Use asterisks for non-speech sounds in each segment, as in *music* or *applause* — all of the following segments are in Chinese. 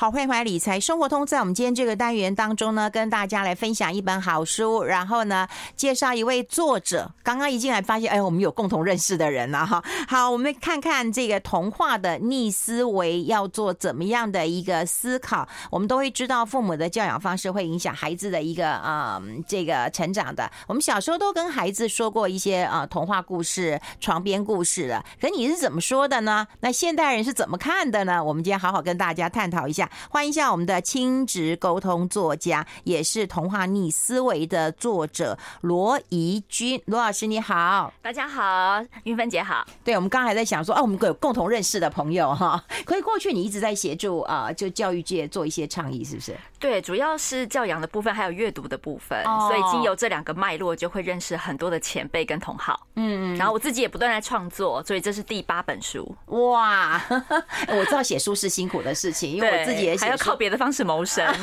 好，欢迎回来理财生活通。在我们今天这个单元当中呢，跟大家来分享一本好书，然后呢，介绍一位作者。刚刚一进来发现，哎，我们有共同认识的人了哈。*laughs* 好，我们看看这个童话的逆思维要做怎么样的一个思考。我们都会知道，父母的教养方式会影响孩子的一个啊、嗯、这个成长的。我们小时候都跟孩子说过一些啊童话故事、床边故事了。可你是怎么说的呢？那现代人是怎么看的呢？我们今天好好跟大家探讨一下。欢迎一下我们的亲职沟通作家，也是童话逆思维的作者罗怡君。罗老师你好，大家好，云芬姐好。对，我们刚才在想说，哦，我们有共同认识的朋友哈。可以过去你一直在协助啊，就教育界做一些倡议，是不是？对，主要是教养的部分，还有阅读的部分。所以经由这两个脉络，就会认识很多的前辈跟同好。嗯嗯。然后我自己也不断在创作，所以这是第八本书。哇，*laughs* 我知道写书是辛苦的事情，因为我自己。也还要靠别的方式谋生，*laughs* *laughs*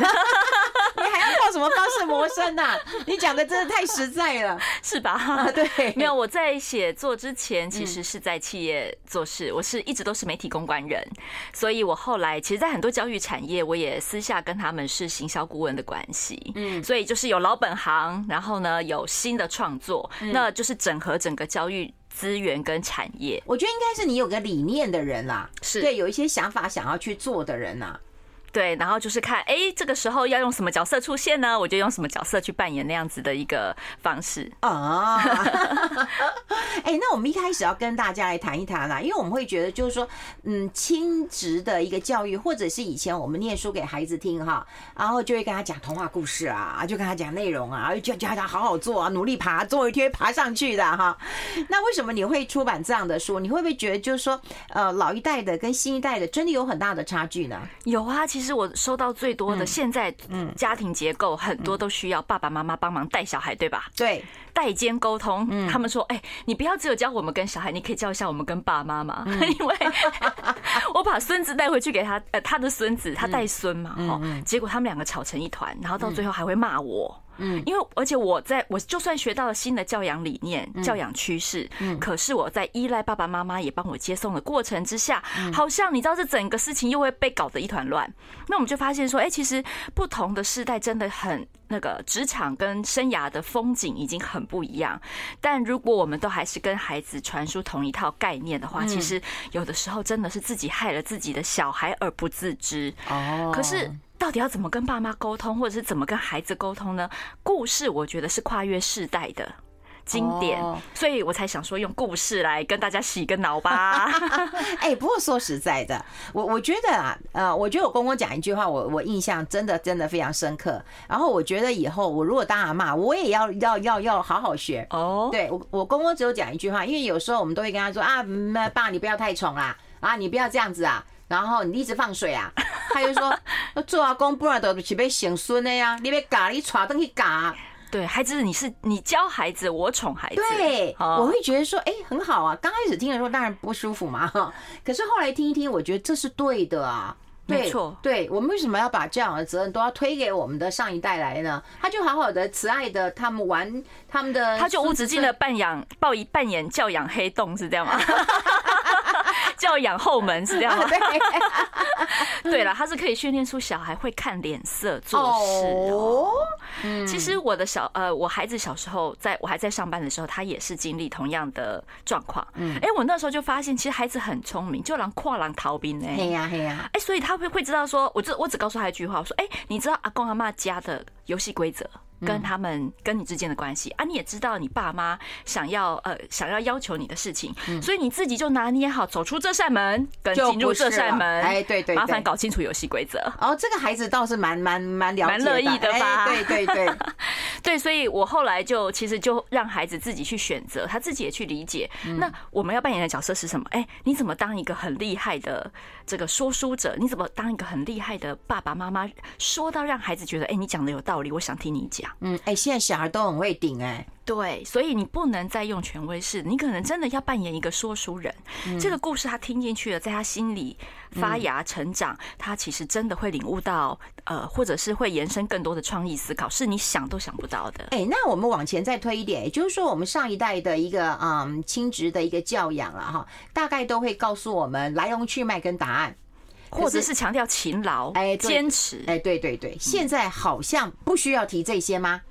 你还要靠什么方式谋生呐？*laughs* 你讲的真的太实在了，是吧？对，没有我在写作之前，其实是在企业做事，我是一直都是媒体公关人，所以我后来其实，在很多教育产业，我也私下跟他们是行销顾问的关系，嗯，所以就是有老本行，然后呢有新的创作，那就是整合整个教育资源跟产业。我觉得应该是你有个理念的人啦，是对，有一些想法想要去做的人呐。对，然后就是看，哎，这个时候要用什么角色出现呢？我就用什么角色去扮演那样子的一个方式啊。*laughs* 哎，那我们一开始要跟大家来谈一谈啦，因为我们会觉得，就是说，嗯，亲职的一个教育，或者是以前我们念书给孩子听哈，然后就会跟他讲童话故事啊，就跟他讲内容啊，就叫他好好做啊，努力爬，总有一天爬上去的哈。那为什么你会出版这样的书？你会不会觉得，就是说，呃，老一代的跟新一代的真的有很大的差距呢？有啊，其实。是我收到最多的，现在嗯，家庭结构很多都需要爸爸妈妈帮忙带小孩，对吧？对，代间沟通。他们说，哎，你不要只有教我们跟小孩，你可以教一下我们跟爸妈嘛。*laughs* 因为 *laughs* 我把孙子带回去给他，呃，他的孙子他带孙嘛，哈，结果他们两个吵成一团，然后到最后还会骂我。嗯，因为而且我在我就算学到了新的教养理念、教养趋势，嗯，可是我在依赖爸爸妈妈也帮我接送的过程之下，好像你知道这整个事情又会被搞得一团乱。那我们就发现说，哎，其实不同的世代真的很那个职场跟生涯的风景已经很不一样。但如果我们都还是跟孩子传输同一套概念的话，其实有的时候真的是自己害了自己的小孩而不自知。哦，可是。到底要怎么跟爸妈沟通，或者是怎么跟孩子沟通呢？故事我觉得是跨越世代的经典，所以我才想说用故事来跟大家洗个脑吧。*laughs* 哎，不过说实在的，我我觉得啊，呃，我觉得我公公讲一句话，我我印象真的真的非常深刻。然后我觉得以后我如果当阿嬷，我也要要要要好好学哦。对我我公公只有讲一句话，因为有时候我们都会跟他说啊，爸你不要太宠啦，啊你不要这样子啊，然后你一直放水啊。他就说：“ *laughs* 做阿公不然都是被显孙的呀，你别嘎，你传东西嘎。对，孩子，你是你教孩子，我宠孩子。对，我会觉得说，哎，很好啊。刚开始听的时候当然不舒服嘛，哈。可是后来听一听，我觉得这是对的啊。没错，对，我们为什么要把这样的责任都要推给我们的上一代来呢？他就好好的、慈爱的，他们玩他们的，他就无止境的扮演、抱一、扮演教养黑洞，是这样吗？” *laughs* 教养后门是这样吗？*laughs* 对 *laughs* 了，他是可以训练出小孩会看脸色做事哦。其实我的小呃，我孩子小时候，在我还在上班的时候，他也是经历同样的状况。嗯，哎，我那时候就发现，其实孩子很聪明，就让跨狼逃兵呢。嘿呀嘿呀，哎，所以他会会知道说，我只我只告诉他一句话，我说，哎，你知道阿公阿妈家的游戏规则？跟他们跟你之间的关系啊，你也知道你爸妈想要呃想要要求你的事情，所以你自己就拿捏好走出这扇门跟进入这扇门，哎对对，麻烦搞清楚游戏规则。哦，这个孩子倒是蛮蛮蛮了蛮乐意的吧？对对对 *laughs* 对，所以我后来就其实就让孩子自己去选择，他自己也去理解。那我们要扮演的角色是什么？哎，你怎么当一个很厉害的这个说书者？你怎么当一个很厉害的爸爸妈妈？说到让孩子觉得，哎，你讲的有道理，我想听你讲。嗯，哎，现在小孩都很会顶哎，对，所以你不能再用权威式，你可能真的要扮演一个说书人。这个故事他听进去了，在他心里发芽成长，他其实真的会领悟到，呃，或者是会延伸更多的创意思考，是你想都想不到的。哎，那我们往前再推一点，也就是说，我们上一代的一个嗯亲职的一个教养了哈，大概都会告诉我们来龙去脉跟答案。或者是强调勤劳，哎，坚持，哎，对对对，现在好像不需要提这些吗？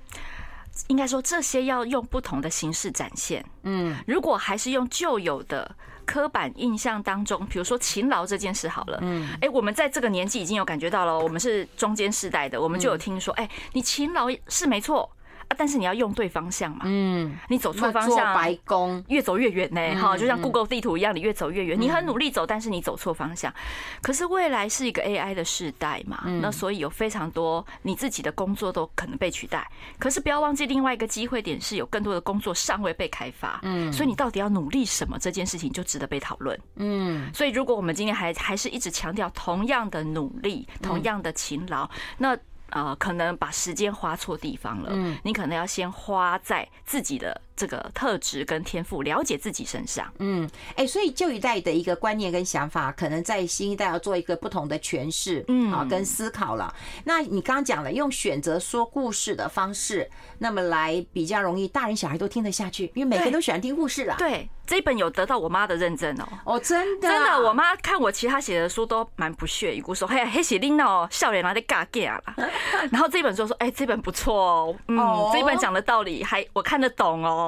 应该说这些要用不同的形式展现。嗯，如果还是用旧有的刻板印象当中，比如说勤劳这件事好了，嗯，哎，我们在这个年纪已经有感觉到了，我们是中间世代的，我们就有听说，哎，你勤劳是没错。啊！但是你要用对方向嘛，嗯，你走错方向，白宫越走越远呢。哈，就像 Google 地图一样，你越走越远。你很努力走，但是你走错方向。可是未来是一个 AI 的时代嘛，那所以有非常多你自己的工作都可能被取代。可是不要忘记另外一个机会点是有更多的工作尚未被开发，嗯，所以你到底要努力什么？这件事情就值得被讨论，嗯。所以如果我们今天还还是一直强调同样的努力，同样的勤劳，那。啊、呃，可能把时间花错地方了。嗯，你可能要先花在自己的这个特质跟天赋，了解自己身上。嗯，哎，所以旧一代的一个观念跟想法，可能在新一代要做一个不同的诠释，嗯，啊，跟思考了。那你刚刚讲了，用选择说故事的方式，那么来比较容易，大人小孩都听得下去，因为每个人都喜欢听故事了。对。这一本有得到我妈的认证哦！哦，真的，真的，我妈看我其他写的书都蛮不屑一顾，说：“嘿呀，嘿，写拎哦，笑脸拿的嘎嘎啦。*laughs* ”然后这本书说：“哎，这本不错哦，嗯，这一本讲的道理还我看得懂哦。”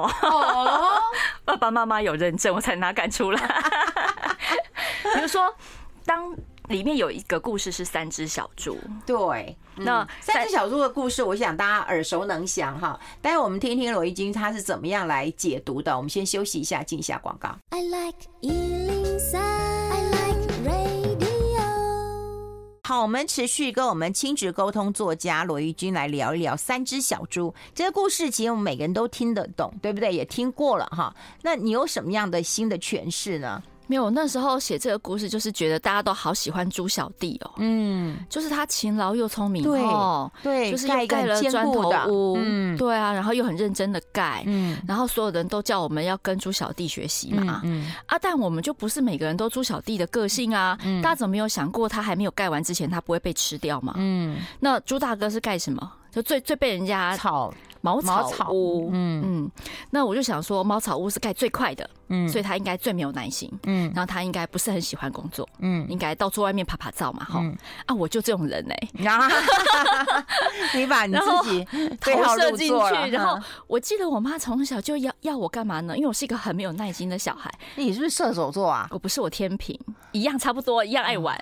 爸爸妈妈有认证，我才哪敢出来。比如说，当。里面有一个故事是三只小猪，对，那三只小猪的故事，我想大家耳熟能详哈。待会我们听听罗一君他是怎么样来解读的。我们先休息一下，进一下广告。I like 103, I like radio。好，我们持续跟我们亲子沟通作家罗玉君来聊一聊三只小猪这个故事。其实我们每个人都听得懂，对不对？也听过了哈。那你有什么样的新的诠释呢？没有，那时候写这个故事，就是觉得大家都好喜欢猪小弟哦。嗯，就是他勤劳又聪明哦，对，就是盖盖了砖头屋，嗯，对啊，然后又很认真的盖，嗯，然后所有人都叫我们要跟猪小弟学习嘛，嗯，啊，但我们就不是每个人都猪小弟的个性啊，嗯，大家怎么没有想过他还没有盖完之前，他不会被吃掉嘛？嗯，那猪大哥是盖什么？就最最被人家吵。茅草屋，嗯。嗯，那我就想说，茅草屋是盖最快的，嗯，所以他应该最没有耐心，嗯，然后他应该不是很喜欢工作，嗯，应该到处外面拍拍照嘛，哈，啊，我就这种人哎，*laughs* 你把你自己投射进去，然后我记得我妈从小就要要我干嘛呢？因为我是一个很没有耐心的小孩。你是不是射手座啊？我不是，我天平，一样差不多，一样爱玩，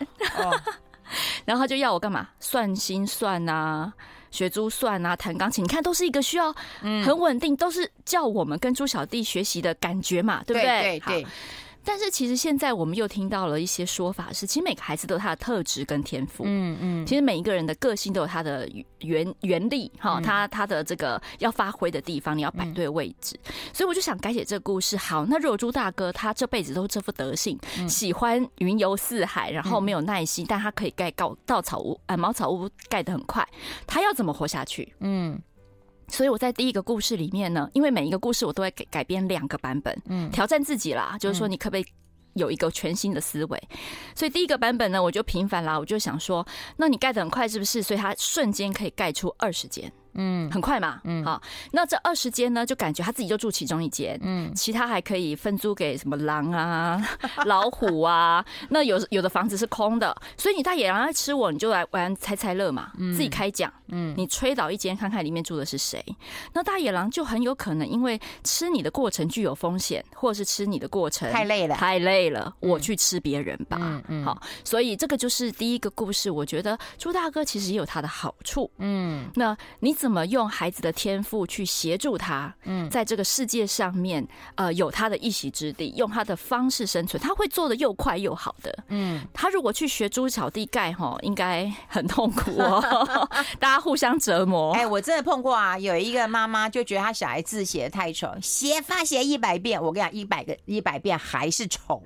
*laughs* 然后他就要我干嘛？算心算啊。学珠算啊，弹钢琴，你看都是一个需要很稳定，都是叫我们跟猪小弟学习的感觉嘛，对不对？对对。但是其实现在我们又听到了一些说法，是其实每个孩子都有他的特质跟天赋，嗯嗯，其实每一个人的个性都有他的原原力哈，他他的这个要发挥的地方，你要摆对位置，所以我就想改写这个故事。好，那如果猪大哥他这辈子都是这副德性，喜欢云游四海，然后没有耐心，但他可以盖高稻草屋啊，茅草屋盖得很快，他要怎么活下去？嗯。所以我在第一个故事里面呢，因为每一个故事我都会改改编两个版本，嗯，挑战自己啦，就是说你可不可以有一个全新的思维？所以第一个版本呢，我就平凡啦，我就想说，那你盖的很快是不是？所以它瞬间可以盖出二十间。嗯，很快嘛，嗯，好，那这二十间呢，就感觉他自己就住其中一间，嗯，其他还可以分租给什么狼啊、*laughs* 老虎啊。那有有的房子是空的，所以你大野狼来吃我，你就来玩猜猜乐嘛，自己开奖，嗯，你吹倒一间看看里面住的是谁。那大野狼就很有可能因为吃你的过程具有风险，或者是吃你的过程太累了，太累了，我去吃别人吧，嗯嗯，好，所以这个就是第一个故事。我觉得朱大哥其实也有他的好处，嗯，那你怎么？怎么用孩子的天赋去协助他，嗯，在这个世界上面，呃，有他的一席之地，用他的方式生存，他会做的又快又好的，嗯，他如果去学猪小弟盖，哈，应该很痛苦哦，*laughs* 大家互相折磨。哎，我真的碰过啊，有一个妈妈就觉得他小孩字写的太丑，写发写一百遍，我跟你讲，一百个一百遍还是丑，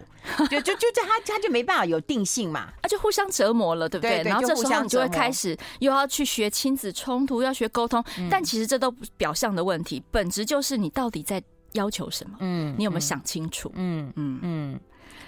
就就就这他他就没办法有定性嘛，啊，就互相折磨了，对不对，然后这时候你就会开始又要去学亲子冲突，要学沟。但其实这都不是表象的问题，本质就是你到底在要求什么？嗯，你有没有想清楚？嗯嗯嗯。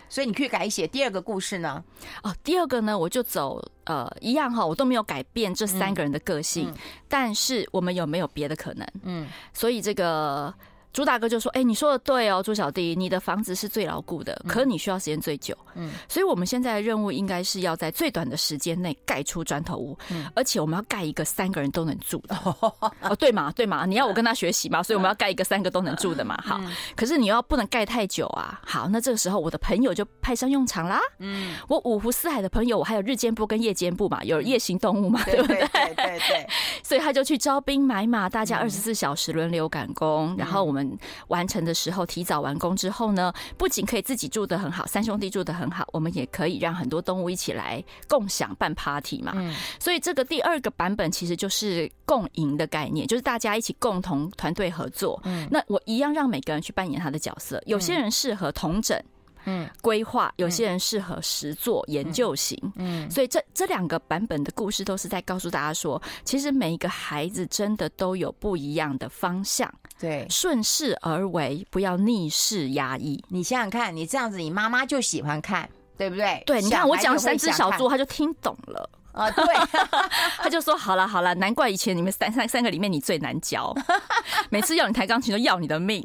所以你可以改写第二个故事呢？哦，第二个呢，我就走呃一样哈，我都没有改变这三个人的个性，但是我们有没有别的可能？嗯，所以这个朱大哥就说：“哎，你说的对哦，朱小弟，你的房子是最牢固的，可你需要时间最久。嗯，所以我们现在的任务应该是要在最短的时间内盖出砖头屋，嗯而且我们要盖一个三个人都能住的。*laughs* 哦，对嘛，对嘛，你要我跟他学习嘛，所以我们要盖一个三个都能住的嘛。好，可是你要不能盖太久啊。好，那这个时候我的朋友就派上用场啦。嗯，我五湖四海的朋友，我还有日间部跟夜间部嘛，有夜行动物嘛，对不对？对对对。*laughs* 所以他就去招兵买马，大家二十四小时轮流赶工，然后我们。完成的时候，提早完工之后呢，不仅可以自己住得很好，三兄弟住得很好，我们也可以让很多动物一起来共享办 party 嘛。嗯，所以这个第二个版本其实就是共赢的概念，就是大家一起共同团队合作。嗯，那我一样让每个人去扮演他的角色，有些人适合同整。嗯，规划有些人适合实作研究型，嗯，所以这这两个版本的故事都是在告诉大家说，其实每一个孩子真的都有不一样的方向，对，顺势而为，不要逆势压抑。你想想看，你这样子，你妈妈就喜欢看，对不对？对，你看我讲三只小猪，他就听懂了。啊，对，*laughs* 他就说好了好了，难怪以前你们三三三个里面你最难教，*laughs* 每次要你弹钢琴都要你的命，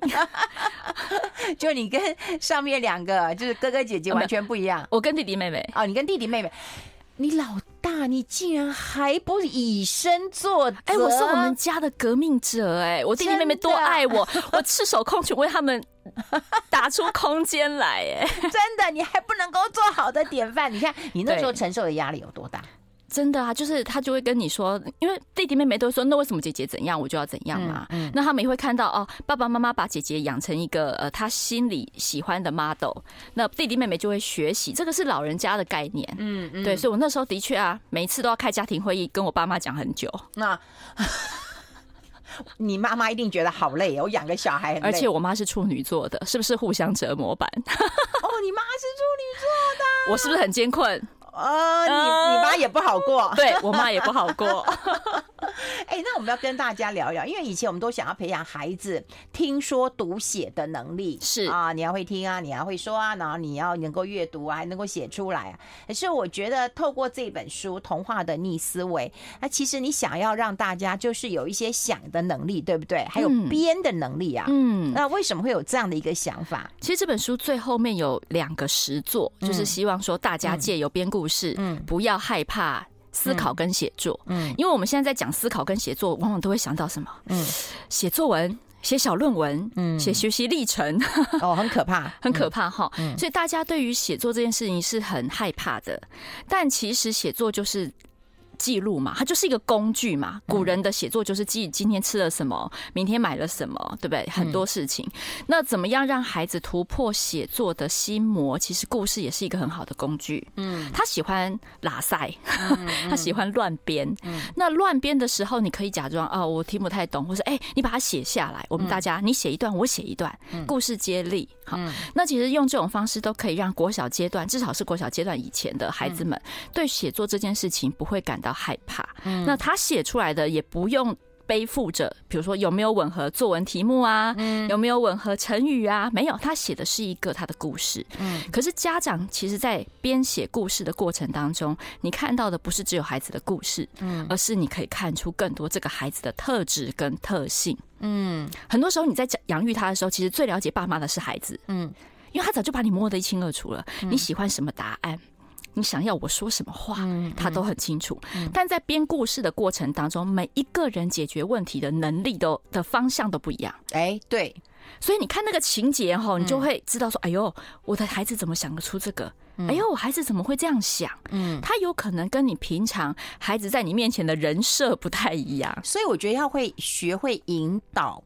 *laughs* 就你跟上面两个就是哥哥姐姐完全不一样，我跟弟弟妹妹。哦，你跟弟弟妹妹，你老大你竟然还不以身作则，哎，我是我们家的革命者，哎，我弟弟妹妹多爱我，我赤手空拳为他们打出空间来，哎，真的，你还不能够做好的典范，你看你那时候承受的压力有多大？真的啊，就是他就会跟你说，因为弟弟妹妹都说，那为什么姐姐怎样，我就要怎样嘛。嗯，嗯，那他们也会看到哦，爸爸妈妈把姐姐养成一个呃他心里喜欢的 model，那弟弟妹妹就会学习，这个是老人家的概念。嗯嗯，对，所以我那时候的确啊，每一次都要开家庭会议，跟我爸妈讲很久。那 *laughs* 你妈妈一定觉得好累，我养个小孩很累，而且我妈是处女座的，是不是互相折磨版？*laughs* 哦，你妈是处女座的，我是不是很艰困？呃，你你妈也不好过，对我妈也不好过。*laughs* 哎，那我们要跟大家聊一聊，因为以前我们都想要培养孩子听说读写的能力，是啊，你要会听啊，你要会说啊，然后你要能够阅读啊，还能够写出来啊。可是我觉得透过这本书《童话的逆思维》，那其实你想要让大家就是有一些想的能力，对不对？还有编的能力啊。嗯，那为什么会有这样的一个想法？其实这本书最后面有两个实作，就是希望说大家借由编故事。嗯，不要害怕思考跟写作，嗯，因为我们现在在讲思考跟写作，往往都会想到什么？嗯，写作文、写小论文，嗯，写学习历程，*laughs* 哦，很可怕，很可怕哈。所以大家对于写作这件事情是很害怕的，但其实写作就是。记录嘛，它就是一个工具嘛。古人的写作就是记今天吃了什么，明天买了什么，对不对？很多事情。那怎么样让孩子突破写作的心魔？其实故事也是一个很好的工具。嗯，他喜欢拉塞，他喜欢乱编。那乱编的时候，你可以假装哦，我听不太懂，或是哎，你把它写下来。我们大家，你写一段，我写一段，故事接力。好，那其实用这种方式都可以让国小阶段，至少是国小阶段以前的孩子们，对写作这件事情不会感到。要害怕，那他写出来的也不用背负着，比如说有没有吻合作文题目啊，有没有吻合成语啊？没有，他写的是一个他的故事。嗯，可是家长其实，在编写故事的过程当中，你看到的不是只有孩子的故事，嗯，而是你可以看出更多这个孩子的特质跟特性。嗯，很多时候你在养育他的时候，其实最了解爸妈的是孩子，嗯，因为他早就把你摸得一清二楚了。你喜欢什么答案？你想要我说什么话，他都很清楚。但在编故事的过程当中，每一个人解决问题的能力都的方向都不一样。哎，对，所以你看那个情节哈，你就会知道说，哎呦，我的孩子怎么想得出这个？哎呦，我孩子怎么会这样想？嗯，他有可能跟你平常孩子在你面前的人设不太一样。所以我觉得要会学会引导。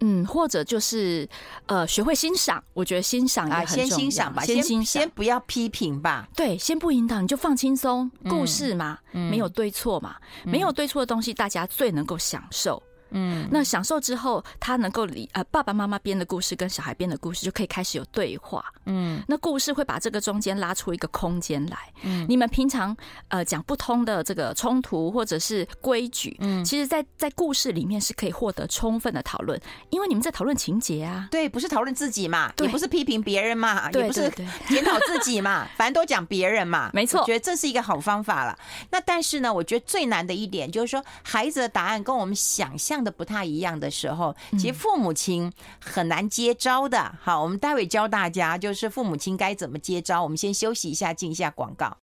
嗯，或者就是呃，学会欣赏，我觉得欣赏也很重要。先欣赏吧，先欣赏，先不要批评吧。对，先不引导，你就放轻松。故事嘛，没有对错嘛，没有对错的东西，大家最能够享受。嗯，那享受之后，他能够理呃爸爸妈妈编的故事跟小孩编的故事就可以开始有对话。嗯，那故事会把这个中间拉出一个空间来。嗯，你们平常呃讲不通的这个冲突或者是规矩，嗯，其实在在故事里面是可以获得充分的讨论，因为你们在讨论情节啊。对，不是讨论自己嘛，也不是批评别人嘛，也不是检讨自己嘛，*laughs* 反正都讲别人嘛。没错，我觉得这是一个好方法了。那但是呢，我觉得最难的一点就是说，孩子的答案跟我们想象的不太一样的时候，其实父母亲很难接招的。好，我们待会教大家，就是父母亲该怎么接招。我们先休息一下，进一下广告。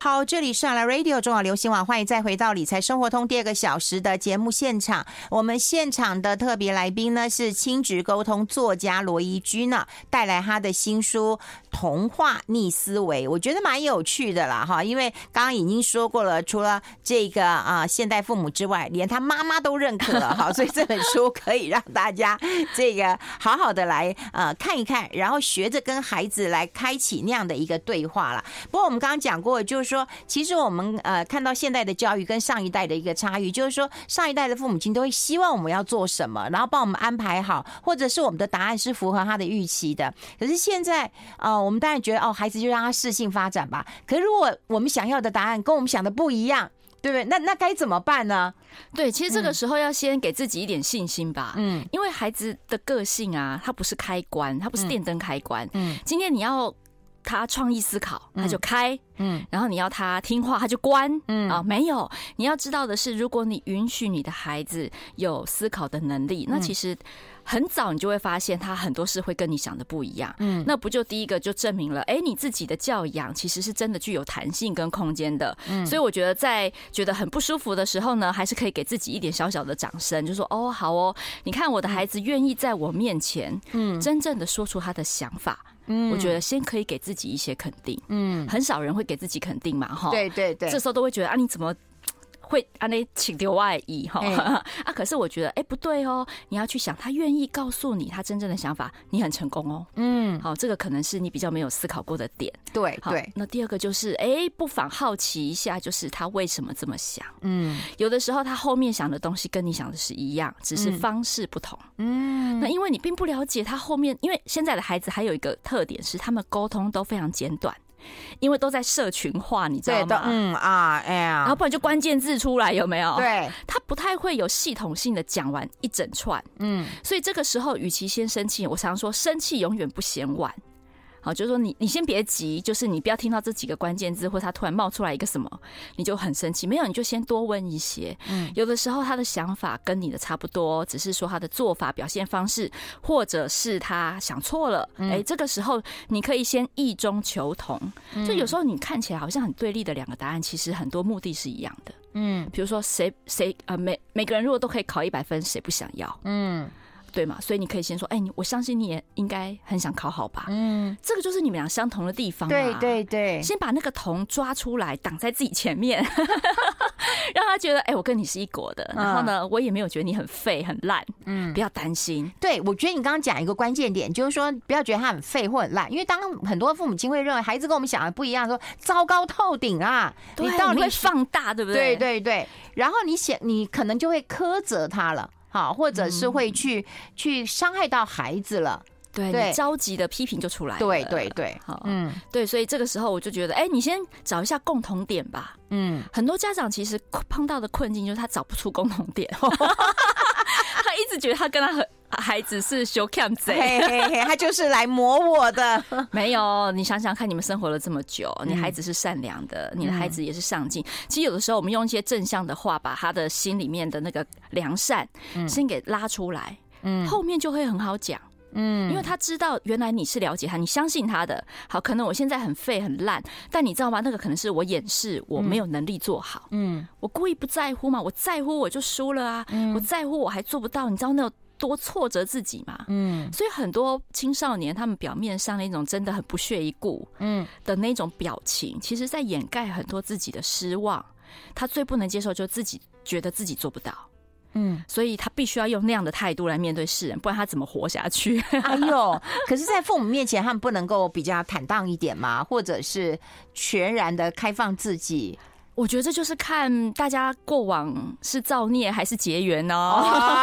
好，这里是 Radio 中广流行网，欢迎再回到理财生活通第二个小时的节目现场。我们现场的特别来宾呢是亲职沟通作家罗伊君呢，带来他的新书《童话逆思维》，我觉得蛮有趣的啦哈。因为刚刚已经说过了，除了这个啊现代父母之外，连他妈妈都认可了哈，所以这本书可以让大家这个好好的来呃看一看，然后学着跟孩子来开启那样的一个对话了。不过我们刚刚讲过，就是说。其实我们呃看到现代的教育跟上一代的一个差异，就是说上一代的父母亲都会希望我们要做什么，然后帮我们安排好，或者是我们的答案是符合他的预期的。可是现在呃，我们当然觉得哦，孩子就让他适性发展吧。可是如果我们想要的答案跟我们想的不一样，对不对？那那该怎么办呢？对，其实这个时候要先给自己一点信心吧。嗯，因为孩子的个性啊，他不是开关，他不是电灯开关。嗯，今天你要。他创意思考，他就开，嗯，然后你要他听话，他就关，嗯啊，没有。你要知道的是，如果你允许你的孩子有思考的能力，那其实很早你就会发现他很多事会跟你想的不一样，嗯，那不就第一个就证明了，哎，你自己的教养其实是真的具有弹性跟空间的，嗯，所以我觉得在觉得很不舒服的时候呢，还是可以给自己一点小小的掌声，就说哦，好哦，你看我的孩子愿意在我面前，嗯，真正的说出他的想法。嗯，我觉得先可以给自己一些肯定。嗯，很少人会给自己肯定嘛，哈。对对对，这时候都会觉得啊，你怎么？会啊，你请丢外衣哈啊！可是我觉得，哎，不对哦，你要去想，他愿意告诉你他真正的想法，你很成功哦。嗯，好，这个可能是你比较没有思考过的点。对对。那第二个就是，哎，不妨好奇一下，就是他为什么这么想？嗯，有的时候他后面想的东西跟你想的是一样，只是方式不同。嗯，那因为你并不了解他后面，因为现在的孩子还有一个特点是，他们沟通都非常简短。因为都在社群化，你知道吗？嗯啊，哎呀，然后不然就关键字出来，有没有？对，他不太会有系统性的讲完一整串，嗯，所以这个时候，与其先生气，我常说生气永远不嫌晚。好，就是说你你先别急，就是你不要听到这几个关键字，或者他突然冒出来一个什么，你就很生气。没有，你就先多问一些。嗯，有的时候他的想法跟你的差不多，只是说他的做法、表现方式，或者是他想错了。哎，这个时候你可以先异中求同。就有时候你看起来好像很对立的两个答案，其实很多目的是一样的。嗯，比如说谁谁呃每每个人如果都可以考一百分，谁不想要？嗯。对嘛？所以你可以先说，哎，你我相信你也应该很想考好吧？嗯，这个就是你们俩相同的地方。对对对，先把那个铜抓出来，挡在自己前面，*laughs* 让他觉得，哎，我跟你是一国的。然后呢，我也没有觉得你很废很烂。嗯，不要担心。对，我觉得你刚刚讲一个关键点，就是说不要觉得他很废或很烂，因为当很多父母亲会认为孩子跟我们想的不一样，说糟糕透顶啊，你到底会放大，对不对？对对对。然后你想，你可能就会苛责他了。好，或者是会去、嗯、去伤害到孩子了，对，对，你着急的批评就出来了，对对对，好，嗯，对，所以这个时候我就觉得，哎、欸，你先找一下共同点吧，嗯，很多家长其实碰到的困境就是他找不出共同点，他 *laughs* 一直觉得他跟他很。孩子是修 cam 贼，他就是来磨我的。*laughs* 没有，你想想看，你们生活了这么久，你孩子是善良的，你的孩子也是上进。其实有的时候，我们用一些正向的话，把他的心里面的那个良善先给拉出来，嗯，后面就会很好讲，嗯，因为他知道原来你是了解他，你相信他的。好，可能我现在很废很烂，但你知道吗？那个可能是我掩饰我没有能力做好，嗯，我故意不在乎嘛，我在乎我就输了啊，我在乎我还做不到，你知道那有。多挫折自己嘛，嗯，所以很多青少年他们表面上那种真的很不屑一顾，嗯。的那种表情，其实在掩盖很多自己的失望。他最不能接受就自己觉得自己做不到，嗯，所以他必须要用那样的态度来面对世人，不然他怎么活下去？*laughs* 哎呦，*laughs* 可是，在父母面前，他们不能够比较坦荡一点吗？或者是全然的开放自己？我觉得这就是看大家过往是造孽还是结缘哦。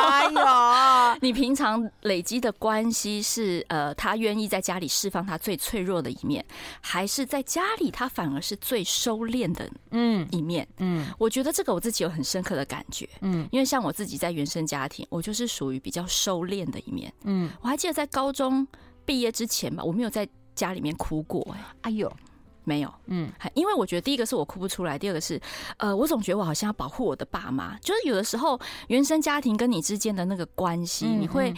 哎呦，*laughs* 你平常累积的关系是呃，他愿意在家里释放他最脆弱的一面，还是在家里他反而是最收敛的嗯一面？嗯，我觉得这个我自己有很深刻的感觉。嗯，因为像我自己在原生家庭，我就是属于比较收敛的一面。嗯，我还记得在高中毕业之前吧，我没有在家里面哭过。哎呦。没有，嗯，因为我觉得第一个是我哭不出来，第二个是，呃，我总觉得我好像要保护我的爸妈，就是有的时候原生家庭跟你之间的那个关系，你会。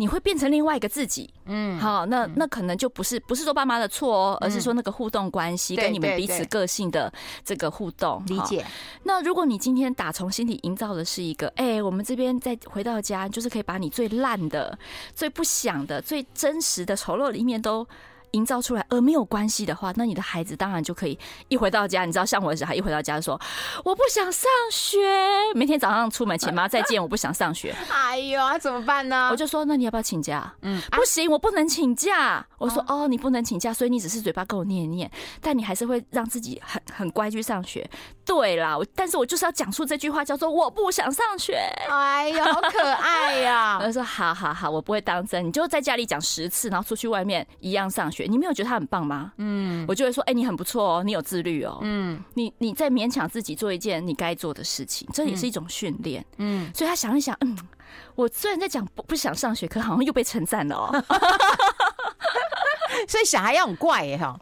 你会变成另外一个自己，嗯，好，那那可能就不是不是说爸妈的错哦，而是说那个互动关系跟你们彼此个性的这个互动，理解。那如果你今天打从心底营造的是一个，哎，我们这边再回到家，就是可以把你最烂的、最不想的、最真实的丑陋的一面都。营造出来，而没有关系的话，那你的孩子当然就可以一回到家，你知道，像我的小孩一回到家就说我不想上学，明天早上出门前 *laughs* 妈再见，我不想上学。哎呦，那怎么办呢？我就说，那你要不要请假？嗯，不行，我不能请假。我说，哦，你不能请假，所以你只是嘴巴跟我念一念，但你还是会让自己很很乖去上学。对啦，但是我就是要讲出这句话，叫做我不想上学。哎呦，好可爱呀！*laughs* 我就说，好好好，我不会当真，你就在家里讲十次，然后出去外面一样上学。你没有觉得他很棒吗？嗯，我就会说，哎，你很不错哦，你有自律哦，嗯，你你在勉强自己做一件你该做的事情，这也是一种训练，嗯，所以他想一想，嗯，我虽然在讲不不想上学，可好像又被称赞了哦，*laughs* 所以小孩要很怪耶哈。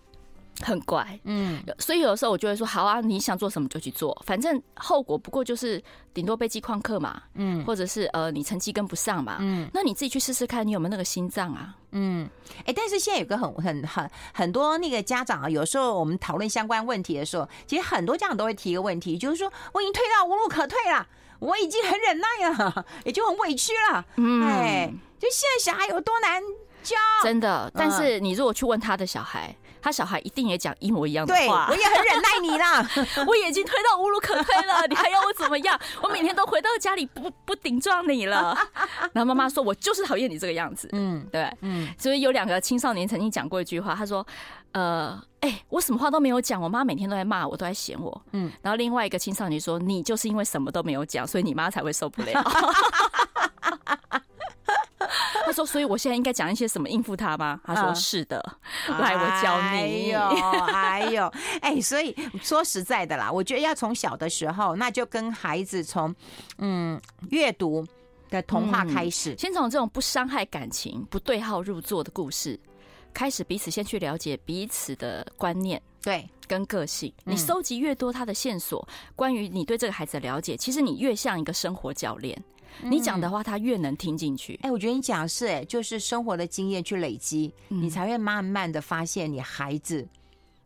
很怪，嗯，所以有的时候我就会说，好啊，你想做什么就去做，反正后果不过就是顶多被记旷课嘛，嗯，或者是呃你成绩跟不上嘛，嗯，那你自己去试试看，你有没有那个心脏啊，嗯，哎，但是现在有个很很很很多那个家长啊，有时候我们讨论相关问题的时候，其实很多家长都会提一个问题，就是说我已经退到无路可退了，我已经很忍耐了，也就很委屈了，嗯，哎，就现在小孩有多难教，真的，但是你如果去问他的小孩。他小孩一定也讲一模一样的话。对，我也很忍耐你啦，*laughs* 我已经推到无路可退了，你还要我怎么样？*laughs* 我每天都回到家里不不顶撞你了。*laughs* 然后妈妈说：“我就是讨厌你这个样子。”嗯，对，嗯。所以有两个青少年曾经讲过一句话，他说：“呃，哎、欸，我什么话都没有讲，我妈每天都在骂我，都在嫌我。”嗯。然后另外一个青少年说：“你就是因为什么都没有讲，所以你妈才会受不了。”他说：“所以我现在应该讲一些什么应付他吗？”他说：“是的，*laughs* 来，我教你。”哎呦，*laughs* 哎呦，哎，所以说实在的啦，我觉得要从小的时候，那就跟孩子从嗯阅读的童话开始，先从这种不伤害感情、不对号入座的故事开始，彼此先去了解彼此的观念，对，跟个性。你收集越多他的线索，关于你对这个孩子的了解，其实你越像一个生活教练。你讲的话，他越能听进去。哎，我觉得你讲的是，哎，就是生活的经验去累积，你才会慢慢的发现你孩子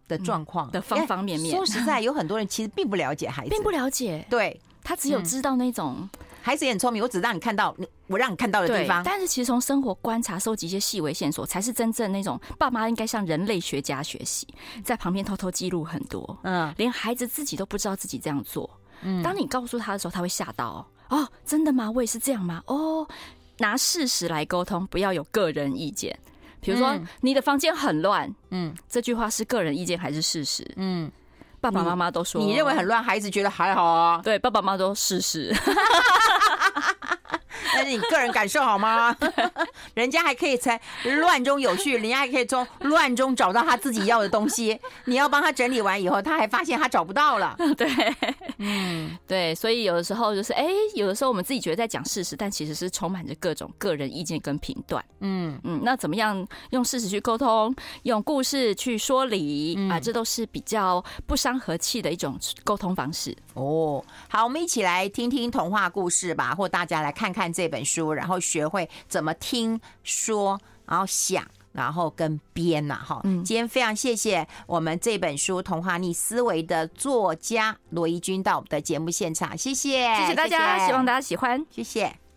的状况的方方面面。说实在，*laughs* 有很多人其实并不了解孩子，并不了解。对，他只有知道那种孩子也很聪明，我只让你看到我让你看到的地方。但是其实从生活观察、收集一些细微线索，才是真正那种爸妈应该向人类学家学习，在旁边偷偷记录很多。嗯，连孩子自己都不知道自己这样做。嗯，当你告诉他的时候，他会吓到。哦，真的吗？我也是这样吗？哦，拿事实来沟通，不要有个人意见。比如说，嗯、你的房间很乱，嗯，这句话是个人意见还是事实？嗯，爸爸妈妈都说你，你认为很乱，孩子觉得还好啊。对，爸爸妈妈都事实。*laughs* 但是你个人感受好吗？*laughs* 人家还可以在乱中有序，人家还可以从乱中找到他自己要的东西。你要帮他整理完以后，他还发现他找不到了。*laughs* 对，嗯，对，所以有的时候就是，哎，有的时候我们自己觉得在讲事实，但其实是充满着各种个人意见跟评断。嗯嗯，那怎么样用事实去沟通，用故事去说理啊？这都是比较不伤和气的一种沟通方式。哦，好，我们一起来听听童话故事吧，或大家来看看这这本书，然后学会怎么听说，然后想，然后跟编呐，哈。今天非常谢谢我们这本书《童话逆思维》的作家罗怡君到我们的节目现场，谢谢，谢谢大家，希望大家喜欢，谢谢。